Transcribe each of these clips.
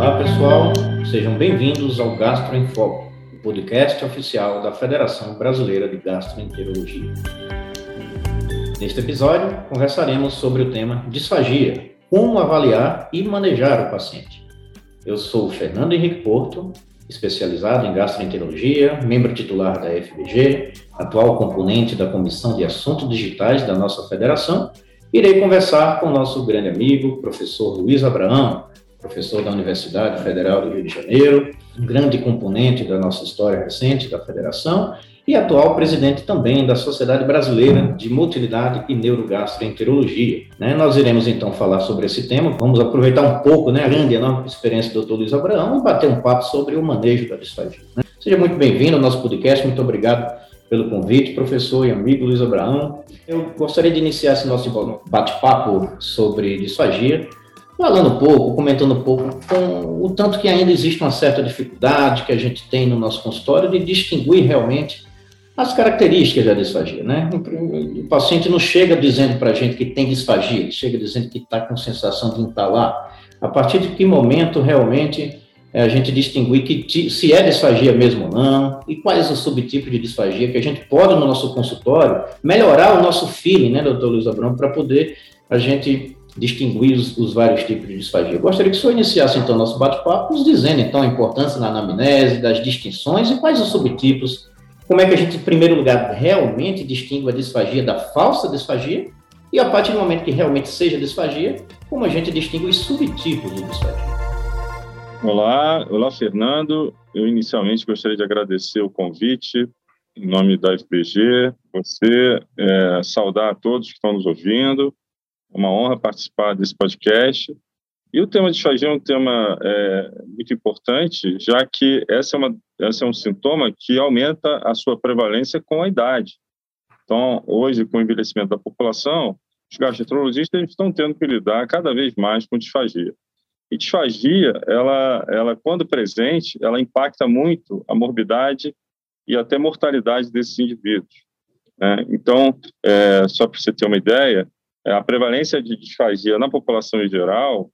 Olá, pessoal. Sejam bem-vindos ao Gastro em Foco, o podcast oficial da Federação Brasileira de Gastroenterologia. Neste episódio, conversaremos sobre o tema disfagia, como avaliar e manejar o paciente. Eu sou Fernando Henrique Porto, especializado em gastroenterologia, membro titular da FBG, atual componente da Comissão de Assuntos Digitais da nossa federação, irei conversar com nosso grande amigo, professor Luiz Abraão, professor da Universidade Federal do Rio de Janeiro, um grande componente da nossa história recente da federação e atual presidente também da Sociedade Brasileira de Motilidade e Neurogastroenterologia. Né? Nós iremos então falar sobre esse tema, vamos aproveitar um pouco né, a grande enorme experiência do Dr. Luiz Abraão e bater um papo sobre o manejo da disfagia. Né? Seja muito bem-vindo ao nosso podcast, muito obrigado pelo convite, professor e amigo Luiz Abraão. Eu gostaria de iniciar esse nosso bate-papo sobre disfagia falando um pouco, comentando um pouco, com o tanto que ainda existe uma certa dificuldade que a gente tem no nosso consultório de distinguir realmente as características da disfagia, né? O paciente não chega dizendo para a gente que tem disfagia, ele chega dizendo que está com sensação de entalar. A partir de que momento realmente é, a gente distinguir que se é disfagia mesmo ou não, e quais os subtipos de disfagia que a gente pode, no nosso consultório, melhorar o nosso feeling, né, doutor Luiz Abrão, para poder a gente distinguir os, os, vários tipos de disfagia. Eu gostaria que o senhor iniciasse, então, nosso bate-papo, nos dizendo, então, a importância na anamnese, das distinções e quais os subtipos, como é que a gente, em primeiro lugar, realmente distingue a disfagia da falsa disfagia e, a partir do momento que realmente seja disfagia, como a gente distingue os subtipos de disfagia. Olá, olá, Fernando. Eu, inicialmente, gostaria de agradecer o convite em nome da FBG, você, é, saudar a todos que estão nos ouvindo, é uma honra participar desse podcast. E o tema de fagia é um tema é, muito importante, já que essa é, uma, essa é um sintoma que aumenta a sua prevalência com a idade. Então, hoje, com o envelhecimento da população, os gastroenterologistas estão tendo que lidar cada vez mais com disfagia. E disfagia, ela, ela quando presente, ela impacta muito a morbidade e até mortalidade desses indivíduos. Né? Então, é, só para você ter uma ideia, a prevalência de disfagia na população em geral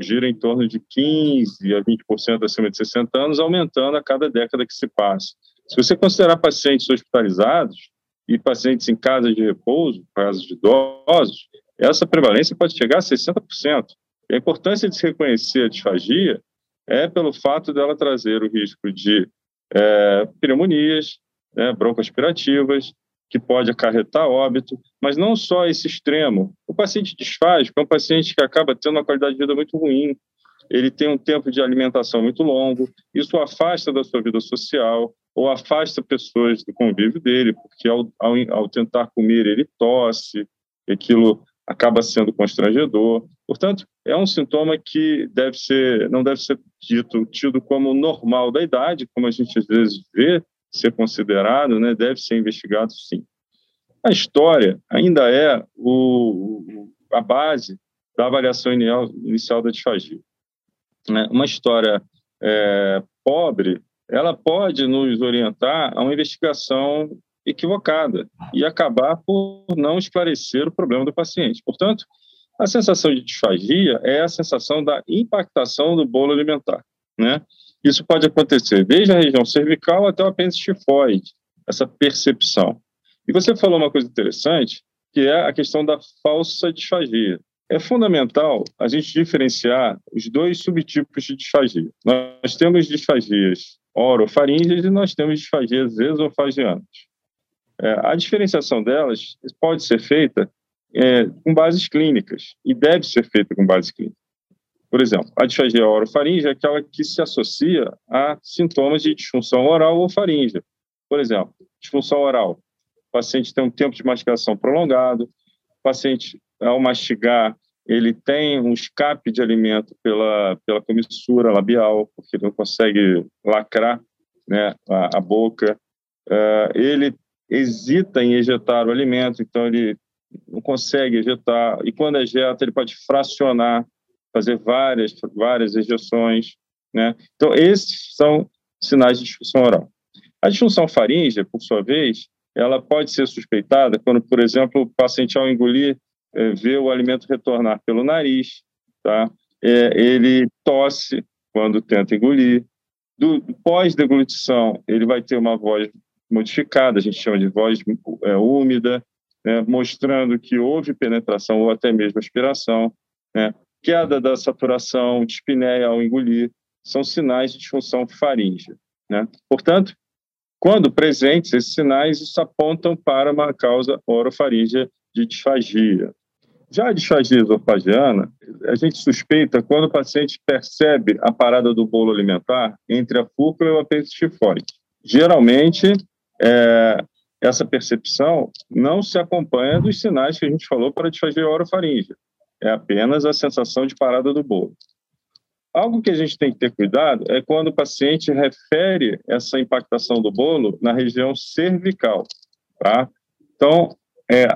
gira em torno de 15% a 20% acima de 60 anos, aumentando a cada década que se passa. Se você considerar pacientes hospitalizados e pacientes em casa de repouso, casos de idosos, essa prevalência pode chegar a 60%. E a importância de se reconhecer a disfagia é pelo fato dela trazer o risco de é, pneumonias, né, broncoaspirativas, que pode acarretar óbito, mas não só esse extremo. O paciente disfágico é um paciente que acaba tendo uma qualidade de vida muito ruim, ele tem um tempo de alimentação muito longo, isso afasta da sua vida social ou afasta pessoas do convívio dele, porque ao, ao, ao tentar comer ele tosse, aquilo acaba sendo constrangedor. Portanto, é um sintoma que deve ser, não deve ser dito, tido como normal da idade, como a gente às vezes vê, ser considerado, né, deve ser investigado sim. A história ainda é o, a base da avaliação inicial da disfagia. Né? Uma história é, pobre, ela pode nos orientar a uma investigação equivocada e acabar por não esclarecer o problema do paciente. Portanto, a sensação de disfagia é a sensação da impactação do bolo alimentar, né? Isso pode acontecer desde a região cervical até o apêndice tifoide, essa percepção. E você falou uma coisa interessante, que é a questão da falsa disfagia. É fundamental a gente diferenciar os dois subtipos de disfagia. Nós temos disfagias orofaríngeas e nós temos disfagias esofagianas. É, a diferenciação delas pode ser feita é, com bases clínicas e deve ser feita com bases clínicas. Por exemplo, a disfagia orofaringe é aquela que se associa a sintomas de disfunção oral ou faringe. Por exemplo, disfunção oral. O paciente tem um tempo de mastigação prolongado, o paciente, ao mastigar, ele tem um escape de alimento pela, pela comissura labial, porque não consegue lacrar né, a, a boca. Uh, ele hesita em ejetar o alimento, então ele não consegue ejetar, e quando ejeta, ele pode fracionar fazer várias, várias ejeções, né? Então, esses são sinais de disfunção oral. A disfunção faríngea, por sua vez, ela pode ser suspeitada quando, por exemplo, o paciente, ao engolir, é, vê o alimento retornar pelo nariz, tá? É, ele tosse, quando tenta engolir. Do pós-deglutição, ele vai ter uma voz modificada, a gente chama de voz é, úmida, né, mostrando que houve penetração ou até mesmo aspiração, né, queda da saturação, dispneia ao engolir, são sinais de disfunção faríngea. Né? Portanto, quando presentes, esses sinais isso apontam para uma causa orofaríngea de disfagia. Já a disfagia esofagiana, a gente suspeita quando o paciente percebe a parada do bolo alimentar entre a fúrcula e o apêndice tifoide. Geralmente, é, essa percepção não se acompanha dos sinais que a gente falou para a disfagia orofaríngea. É apenas a sensação de parada do bolo. Algo que a gente tem que ter cuidado é quando o paciente refere essa impactação do bolo na região cervical, tá? Então, é,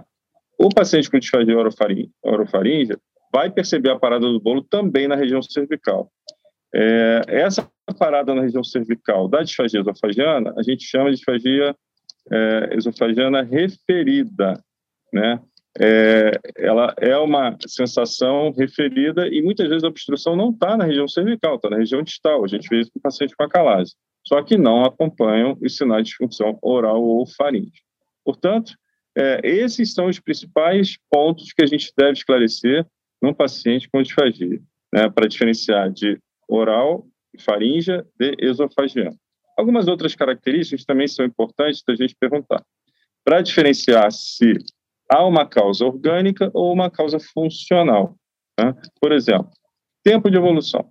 o paciente com disfagia orofaríngea vai perceber a parada do bolo também na região cervical. É, essa parada na região cervical da disfagia esofagiana, a gente chama de disfagia é, esofagiana referida, né? É, ela é uma sensação referida e muitas vezes a obstrução não está na região cervical, está na região distal. A gente vê isso com paciente com acalase. Só que não acompanham os sinais de disfunção oral ou faríngea. Portanto, é, esses são os principais pontos que a gente deve esclarecer num paciente com disfagia, né, para diferenciar de oral, faríngea, de esofagiana. Algumas outras características também são importantes da gente perguntar. Para diferenciar se há uma causa orgânica ou uma causa funcional. Né? Por exemplo, tempo de evolução.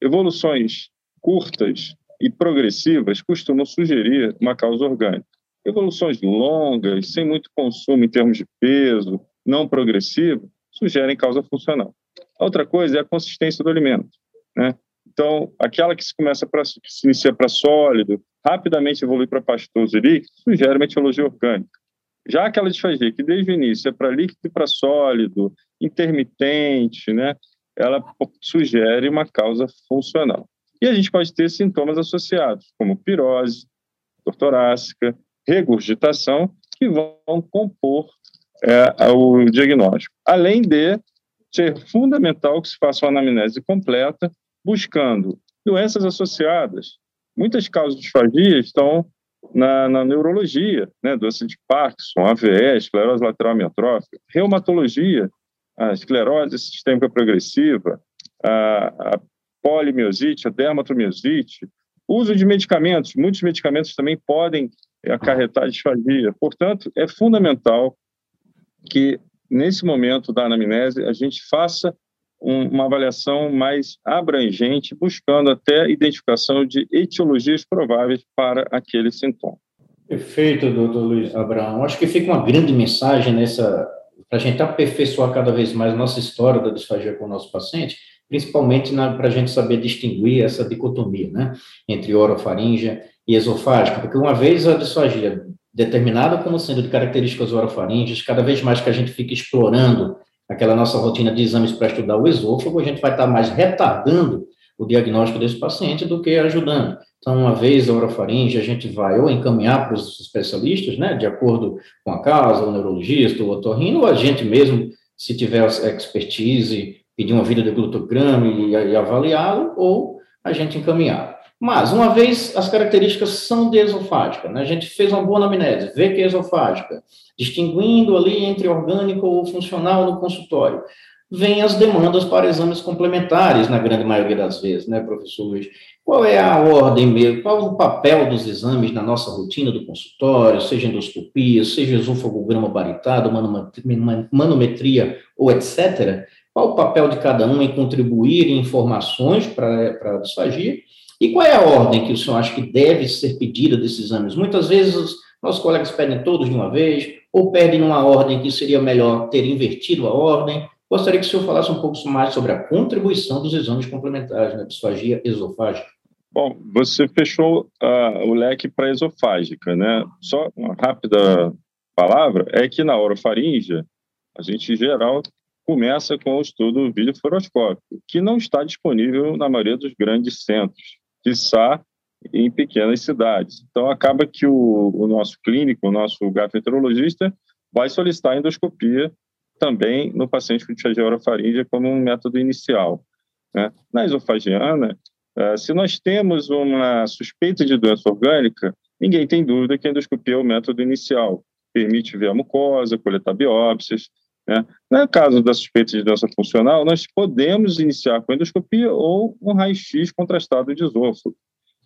Evoluções curtas e progressivas costumam sugerir uma causa orgânica. Evoluções longas, sem muito consumo em termos de peso, não progressivo, sugerem causa funcional. Outra coisa é a consistência do alimento. Né? Então, aquela que se começa que se inicia para sólido, rapidamente evolui para pastoso e líquido, sugere uma etiologia orgânica. Já aquela disfagia que desde o início é para líquido e para sólido, intermitente, né? Ela sugere uma causa funcional. E a gente pode ter sintomas associados, como pirose, dor torácica, regurgitação, que vão compor é, o diagnóstico. Além de ser fundamental que se faça uma anamnese completa, buscando doenças associadas. Muitas causas de disfagia estão na, na, neurologia, né, doença de Parkinson, AVE, esclerose lateral amiotrófica, reumatologia, a esclerose sistêmica progressiva, a, a polimiosite, a dermatomiosite, uso de medicamentos, muitos medicamentos também podem acarretar disfagia. Portanto, é fundamental que, nesse momento da anamnese, a gente faça uma avaliação mais abrangente, buscando até a identificação de etiologias prováveis para aquele sintoma. Perfeito, doutor Luiz Abraão. Acho que fica uma grande mensagem nessa, para a gente aperfeiçoar cada vez mais nossa história da disfagia com o nosso paciente, principalmente para a gente saber distinguir essa dicotomia, né, entre orofaríngea e esofágica, porque uma vez a disfagia determinada como sendo de características orofaríngeas, cada vez mais que a gente fica explorando aquela nossa rotina de exames para estudar o esôfago, a gente vai estar mais retardando o diagnóstico desse paciente do que ajudando. Então, uma vez a orofaringe, a gente vai ou encaminhar para os especialistas, né, de acordo com a causa, o neurologista, o otorrino, ou a gente mesmo, se tiver expertise, pedir uma vida de glutograma e, e avaliá-lo, ou a gente encaminhar. Mas, uma vez as características são de esofágica, né? a gente fez uma boa anamnese, vê que é esofágica, distinguindo ali entre orgânico ou funcional no consultório, vem as demandas para exames complementares, na grande maioria das vezes, né, professor Luiz? Qual é a ordem mesmo? Qual o papel dos exames na nossa rotina do consultório, seja endoscopia, seja esofagograma baritado, manometria ou etc.? Qual o papel de cada um em contribuir em informações para a disfagia? E qual é a ordem que o senhor acha que deve ser pedida desses exames? Muitas vezes os nossos colegas pedem todos de uma vez, ou pedem uma ordem que seria melhor ter invertido a ordem. Gostaria que o senhor falasse um pouco mais sobre a contribuição dos exames complementares na disfagia esofágica. Bom, você fechou uh, o leque para esofágica, né? Só uma rápida palavra é que na orofaringe, a gente, em geral, começa com o estudo videofluoroscópico, que não está disponível na maioria dos grandes centros quiçá em pequenas cidades. Então, acaba que o, o nosso clínico, o nosso gastroenterologista, vai solicitar endoscopia também no paciente com disfagia orofaríngea como um método inicial. Né? Na esofagiana, Uh, se nós temos uma suspeita de doença orgânica, ninguém tem dúvida que a endoscopia é o método inicial. Permite ver a mucosa, coletar biópsias. Né? No caso da suspeita de doença funcional, nós podemos iniciar com endoscopia ou um raio-x contrastado de esôfago.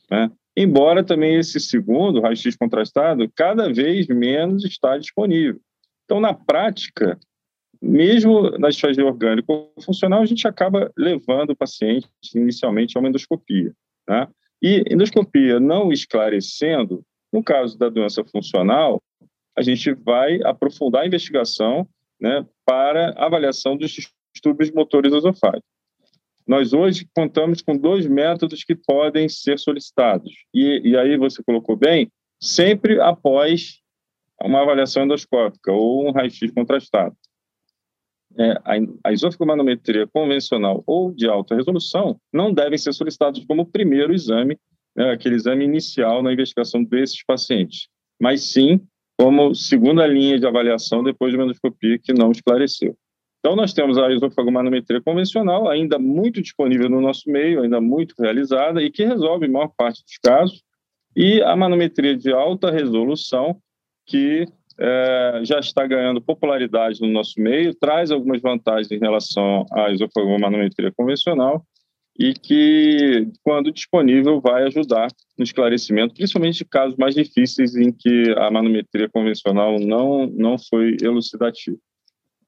Né? Embora também esse segundo, raio-x contrastado, cada vez menos está disponível. Então, na prática, mesmo na disfagia orgânica ou funcional, a gente acaba levando o paciente inicialmente a uma endoscopia. Né? E endoscopia não esclarecendo, no caso da doença funcional, a gente vai aprofundar a investigação né, para avaliação dos distúrbios motores esofágicos. Nós hoje contamos com dois métodos que podem ser solicitados. E, e aí você colocou bem, sempre após uma avaliação endoscópica ou um raio-x contrastado. É, a, a convencional ou de alta resolução não devem ser solicitados como primeiro exame, né, aquele exame inicial na investigação desses pacientes, mas sim como segunda linha de avaliação depois de uma endoscopia que não esclareceu. Então, nós temos a isofagomanometria convencional, ainda muito disponível no nosso meio, ainda muito realizada e que resolve a maior parte dos casos, e a manometria de alta resolução, que é, já está ganhando popularidade no nosso meio, traz algumas vantagens em relação à isofagomanometria convencional e que, quando disponível, vai ajudar no esclarecimento, principalmente de casos mais difíceis em que a manometria convencional não, não foi elucidativa.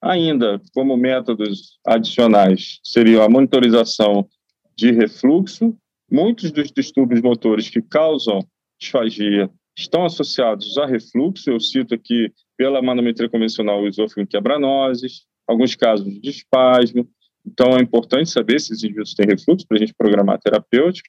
Ainda, como métodos adicionais, seriam a monitorização de refluxo. Muitos dos distúrbios motores que causam disfagia estão associados a refluxo. Eu cito aqui, pela manometria convencional, o esôfago quebranoses, alguns casos de espasmo. Então, é importante saber se esses indivíduos têm refluxo para a gente programar a terapêutica.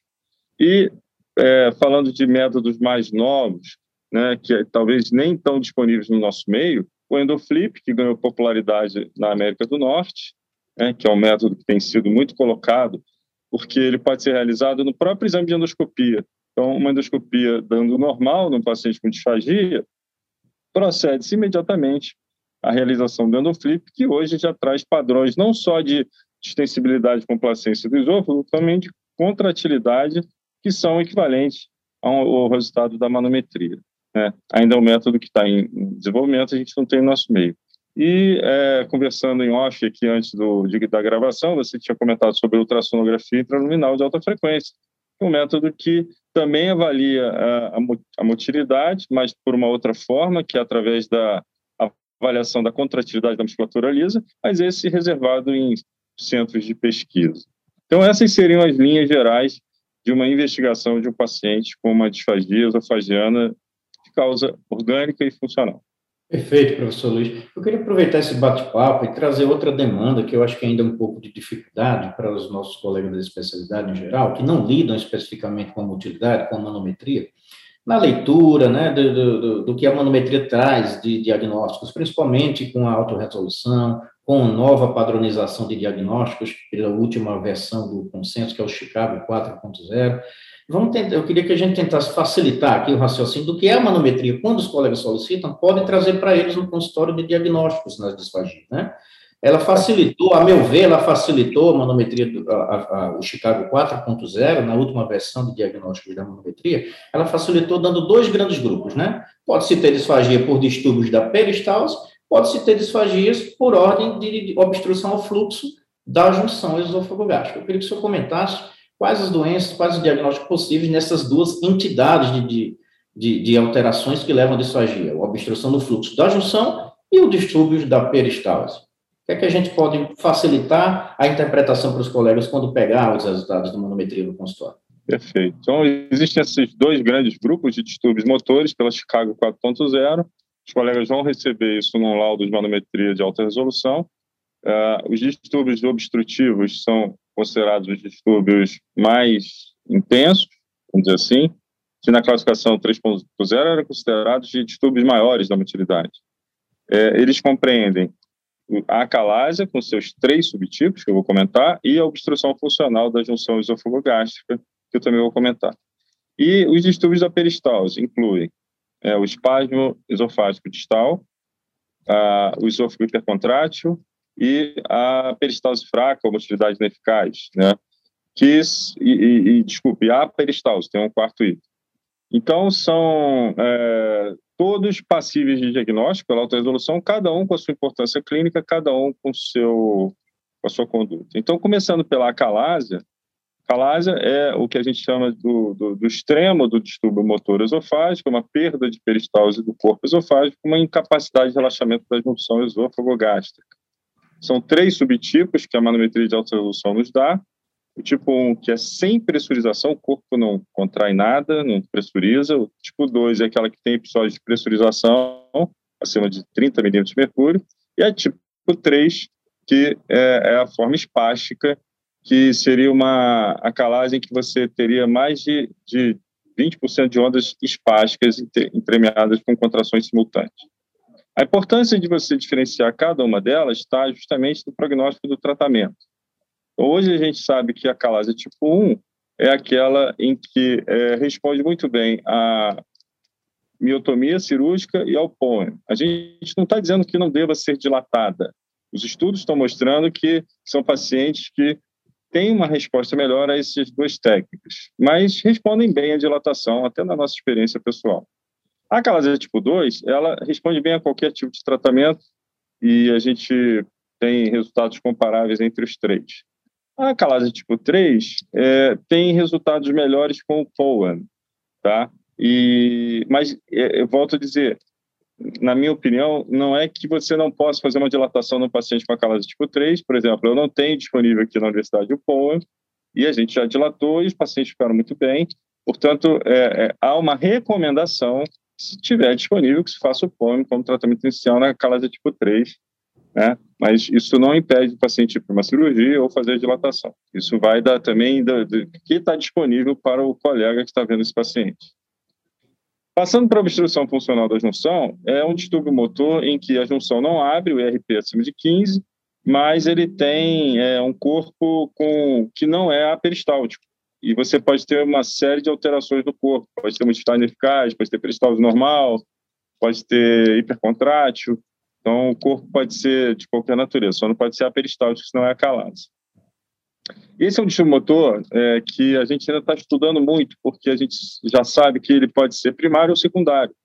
E, é, falando de métodos mais novos, né, que talvez nem estão disponíveis no nosso meio, o endoflip, que ganhou popularidade na América do Norte, né, que é um método que tem sido muito colocado, porque ele pode ser realizado no próprio exame de endoscopia. Então, uma endoscopia dando normal no paciente com disfagia, procede-se imediatamente à realização do endoflip, que hoje já traz padrões não só de extensibilidade e complacência do esôfago, também de contratilidade, que são equivalentes ao resultado da manometria. Né? Ainda é um método que está em desenvolvimento, a gente não tem no nosso meio. E é, conversando em off aqui antes do, de, da gravação, você tinha comentado sobre ultrassonografia intraluminal de alta frequência, um método que também avalia a, a, motilidade, mas por uma outra forma, que é através da avaliação da contratilidade da musculatura lisa, mas esse reservado em centros de pesquisa. Então, essas seriam as linhas gerais de uma investigação de um paciente com uma disfagia esofagiana causa orgânica e funcional. Perfeito, professor Luiz. Eu queria aproveitar esse bate-papo e trazer outra demanda que eu acho que ainda é um pouco de dificuldade para os nossos colegas da especialidade em geral, que não lidam especificamente com a motilidade, com a manometria, na leitura né, do, do, do que a manometria traz de diagnósticos, principalmente com a autorresolução, com nova padronização de diagnósticos, pela última versão do consenso, que é o Chicago 4.0, Vamos tentar, eu queria que a gente tentasse facilitar aqui o raciocínio do que é a manometria. Quando os colegas solicitam, podem trazer para eles no consultório de diagnósticos nas disfagias, né? Ela facilitou, a meu ver, ela facilitou a manometria, do, a, a, o Chicago 4.0, na última versão de diagnósticos da manometria, ela facilitou dando dois grandes grupos, né? Pode-se ter disfagia por distúrbios da peristalse, pode-se ter disfagias por ordem de obstrução ao fluxo da junção esôfago-gástrica. Eu queria que o senhor comentasse quais as doenças, quais os diagnósticos possíveis nessas duas entidades de, de, de, alterações que levam à disfagia, a obstrução do fluxo da junção e o distúrbio da peristalse. O que é que a gente pode facilitar a interpretação para os colegas quando pegar os resultados da manometria no consultório? Perfeito. Então, existem esses dois grandes grupos de distúrbios motores pela Chicago 4.0. Os colegas vão receber isso num laudo de manometria de alta resolução. Uh, os distúrbios obstrutivos são considerados os distúrbios mais intensos, vamos dizer assim, que na classificação 3.0 eram considerados de distúrbios maiores da motilidade. É, eles compreendem a acalásia, com seus três subtipos, que eu vou comentar, e a obstrução funcional da junção esofagogástrica, que eu também vou comentar. E os distúrbios da peristalse incluem é, o espasmo esofágico distal, a, o esôfago hipercontrátil, e a peristalse fraca ou motilidade ineficaz, né? que, e, e, e desculpe, a peristalse, tem um quarto item. Então, são é, todos passíveis de diagnóstico pela alta resolução, cada um com a sua importância clínica, cada um com, seu, com a sua conduta. Então, começando pela acalásia, Calásia é o que a gente chama do, do, do, extremo do distúrbio motor esofágico, uma perda de peristalse do corpo esofágico, uma incapacidade de relaxamento da junção esôfago-gástrica. São três subtipos que a manometria de alta resolução nos dá. O tipo 1, que é sem pressurização, o corpo não contrai nada, não pressuriza. O tipo 2 é aquela que tem episódios de pressurização acima de 30 milímetros de mercúrio. E a tipo 3, que é, é a forma espástica, que seria uma acalagem que você teria mais de, de 20% de ondas espásticas entremeadas com contrações simultâneas. A importância de você diferenciar cada uma delas está justamente no prognóstico do tratamento. Hoje a gente sabe que a calase tipo 1 é aquela em que é, responde muito bem à miotomia cirúrgica e ao POEM. A gente não está dizendo que não deva ser dilatada. Os estudos estão mostrando que são pacientes que têm uma resposta melhor a essas duas técnicas, mas respondem bem à dilatação, até na nossa experiência pessoal. A calasia tipo 2, ela responde bem a qualquer tipo de tratamento e a gente tem resultados comparáveis entre os três. A calasia tipo 3 é, tem resultados melhores com o POAN, tá? E, mas, é, eu volto a dizer, na minha opinião, não é que você não possa fazer uma dilatação no paciente com a calase tipo 3, por exemplo, eu não tenho disponível aqui na universidade o POEM, e a gente já dilatou e os pacientes ficaram muito bem. Portanto, é, é, há uma recomendação, se tiver disponível, que se faça o POEM como tratamento inicial na calase tipo 3, né? mas isso não impede o paciente ir para uma cirurgia ou fazer dilatação. Isso vai dar também do, do que está disponível para o colega que está vendo esse paciente. Passando para a obstrução funcional da junção, é um distúrbio motor em que a junção não abre, o IRP é acima de 15, mas ele tem é, um corpo com, que não é aperistáltico. E você pode ter uma série de alterações do corpo. Pode ter multiplicidade ineficaz, pode ter peristalse normal, pode ter hipercontrátil. Então, o corpo pode ser de qualquer natureza, só não pode ser aperistáltico, senão é acalase. Esse é um distúrbio motor é, que a gente ainda está estudando muito, porque a gente já sabe que ele pode ser primário ou secundário.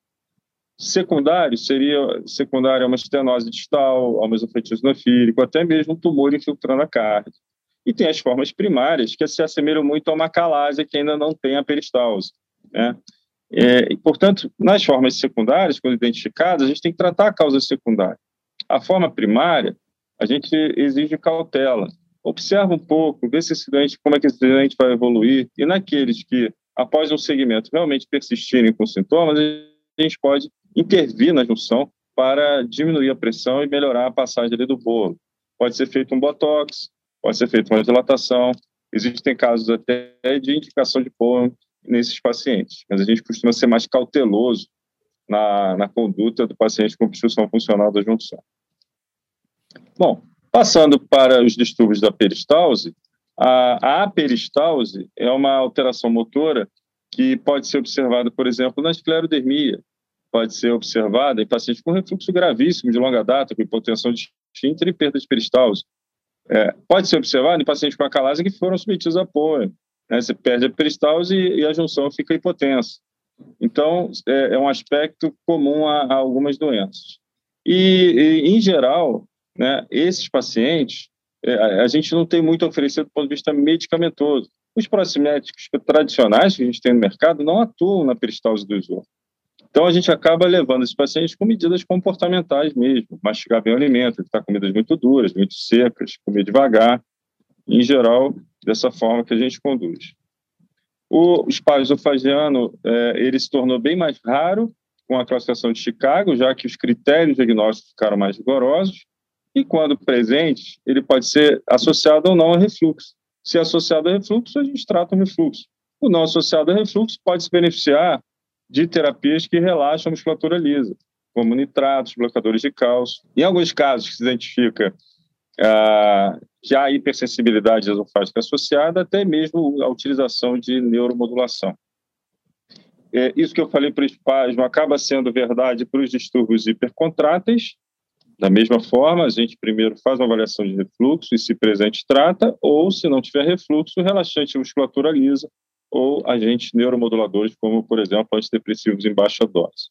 Secundário seria secundário a uma estenose distal, a mesofetismo nefílico, até mesmo um tumor infiltrando a carne. E tem as formas primárias que se assemelham muito a uma calásia que ainda não tem a peristalse. Né? É, e, portanto, nas formas secundárias, quando identificadas, a gente tem que tratar a causa secundária. A forma primária, a gente exige cautela observa um pouco, vê se esse doente, como é que esse doente vai evoluir, e naqueles que, após um segmento, realmente persistirem com sintomas, a gente pode intervir na junção para diminuir a pressão e melhorar a passagem do bolo. Pode ser feito um botox, pode ser feita uma dilatação, existem casos até de indicação de pôr nesses pacientes, mas a gente costuma ser mais cauteloso na, na conduta do paciente com obstrução funcional da junção. Bom, Passando para os distúrbios da peristalse, a, a peristalse é uma alteração motora que pode ser observada, por exemplo, na esclerodermia, pode ser observada em pacientes com refluxo gravíssimo de longa data, com hipotensão esfíncter e perda de peristalse. É, pode ser observada em pacientes com acalase que foram submetidos a apoio. Né? Você perde a peristalse e, e a junção fica hipotensa. Então, é, é um aspecto comum a, a algumas doenças. E, e, em geral, né, esses pacientes, é, a gente não tem muito a oferecer do ponto de vista medicamentoso. Os prociméticos tradicionais que a gente tem no mercado não atuam na peristalse do esôfago. Então, a gente acaba levando esses pacientes com medidas comportamentais mesmo, mastigar bem o alimento, evitar comidas muito duras, muito secas, comer devagar, em geral, dessa forma que a gente conduz. O espalho esofagiano, é, ele se tornou bem mais raro com a classificação de Chicago, já que os critérios diagnósticos ficaram mais rigorosos, e quando presente, ele pode ser associado ou não a refluxo. Se associado a refluxo, a gente trata o refluxo. O não associado a refluxo pode se beneficiar de terapias que relaxam a musculatura lisa, como nitratos, bloqueadores de cálcio. Em alguns casos que se identifica ah, que há hipersensibilidade esofágica associada, até mesmo a utilização de neuromodulação. É, isso que eu falei para o espasmo acaba sendo verdade para os distúrbios hipercontráteis Da mesma forma, a gente primeiro faz uma avaliação de refluxo e, se presente, trata, ou, se não tiver refluxo, relaxante musculatura lisa ou agentes neuromoduladores, como, por exemplo, antidepressivos em baixa dose.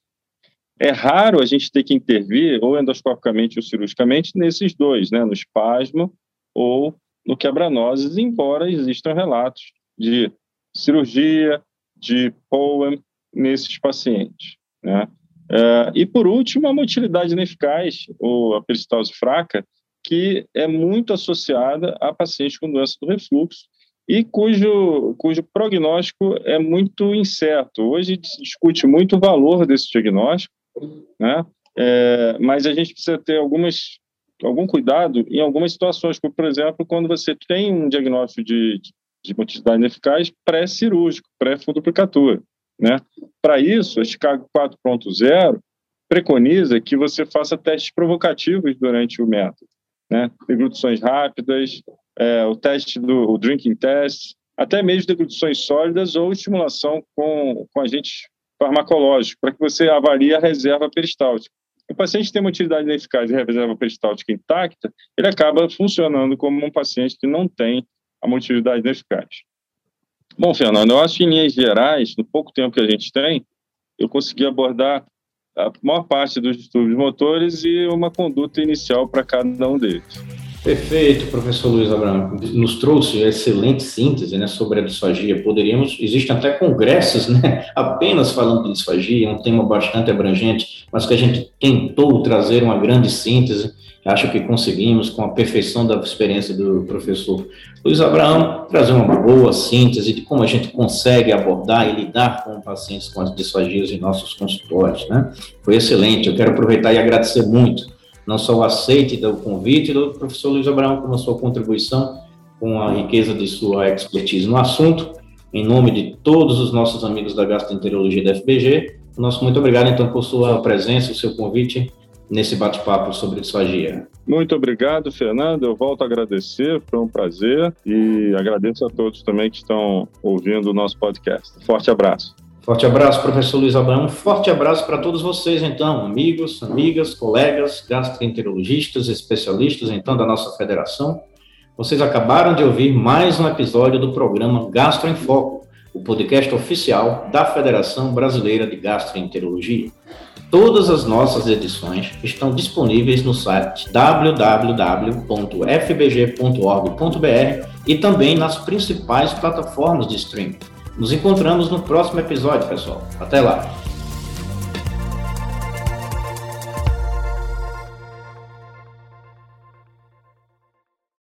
É raro a gente ter que intervir, ou endoscopicamente ou cirurgicamente, nesses dois, né, no espasmo ou no quebranoses, embora existam relatos de cirurgia, de POEM nesses pacientes. Né? Uh, e, por último, a motilidade ineficaz, ou a peristalse fraca, que é muito associada a pacientes com doença do refluxo e cujo, cujo prognóstico é muito incerto. Hoje se discute muito o valor desse diagnóstico, né? É, mas a gente precisa ter algumas, algum cuidado em algumas situações, como, por exemplo, quando você tem um diagnóstico de, de motilidade ineficaz pré-cirúrgico, pré-funduplicatura. Né? Para isso, a Chicago 4.0 preconiza que você faça testes provocativos durante o método. Né? Deglutições rápidas, é, o teste do o drinking test, até mesmo deglutições sólidas ou estimulação com, com agentes farmacológicos, para que você avalie a reserva peristáltica. O paciente tem uma utilidade ineficaz e reserva peristáltica intacta, ele acaba funcionando como um paciente que não tem a motilidade ineficaz. Bom, Fernando, eu acho que em linhas gerais, no pouco tempo que a gente tem, eu consegui abordar a maior parte dos distúrbios motores e uma conduta inicial para cada um deles. Perfeito, professor Luiz Abraão. Nos trouxe excelente síntese né, sobre a disfagia. Poderíamos, existem até congressos né, apenas falando de disfagia, um tema bastante abrangente, mas que a gente tentou trazer uma grande síntese Acho que conseguimos, com a perfeição da experiência do professor Luiz Abraão, trazer uma boa síntese de como a gente consegue abordar e lidar com pacientes com as disfagias em nossos consultórios. Né? Foi excelente. Eu quero aproveitar e agradecer muito, não só o aceite do convite do professor Luiz Abraão, como a sua contribuição com a riqueza de sua expertise no assunto. Em nome de todos os nossos amigos da gastroenterologia da FBG, nosso muito obrigado, então, por sua presença, o seu convite nesse bate-papo sobre disfagia. Muito obrigado, Fernando. Eu volto a agradecer, foi um prazer e agradeço a todos também que estão ouvindo o nosso podcast. Forte abraço. Forte abraço, professor Luiz Abraão. Forte abraço para todos vocês, então, amigos, amigas, colegas, gastroenterologistas, especialistas, então, da nossa federação. Vocês acabaram de ouvir mais um episódio do programa Gastro em Foco, o podcast oficial da Federação Brasileira de Gastroenterologia. Todas as nossas edições estão disponíveis no site www.fbg.org.br e também nas principais plataformas de streaming. Nos encontramos no próximo episódio, pessoal. Até lá!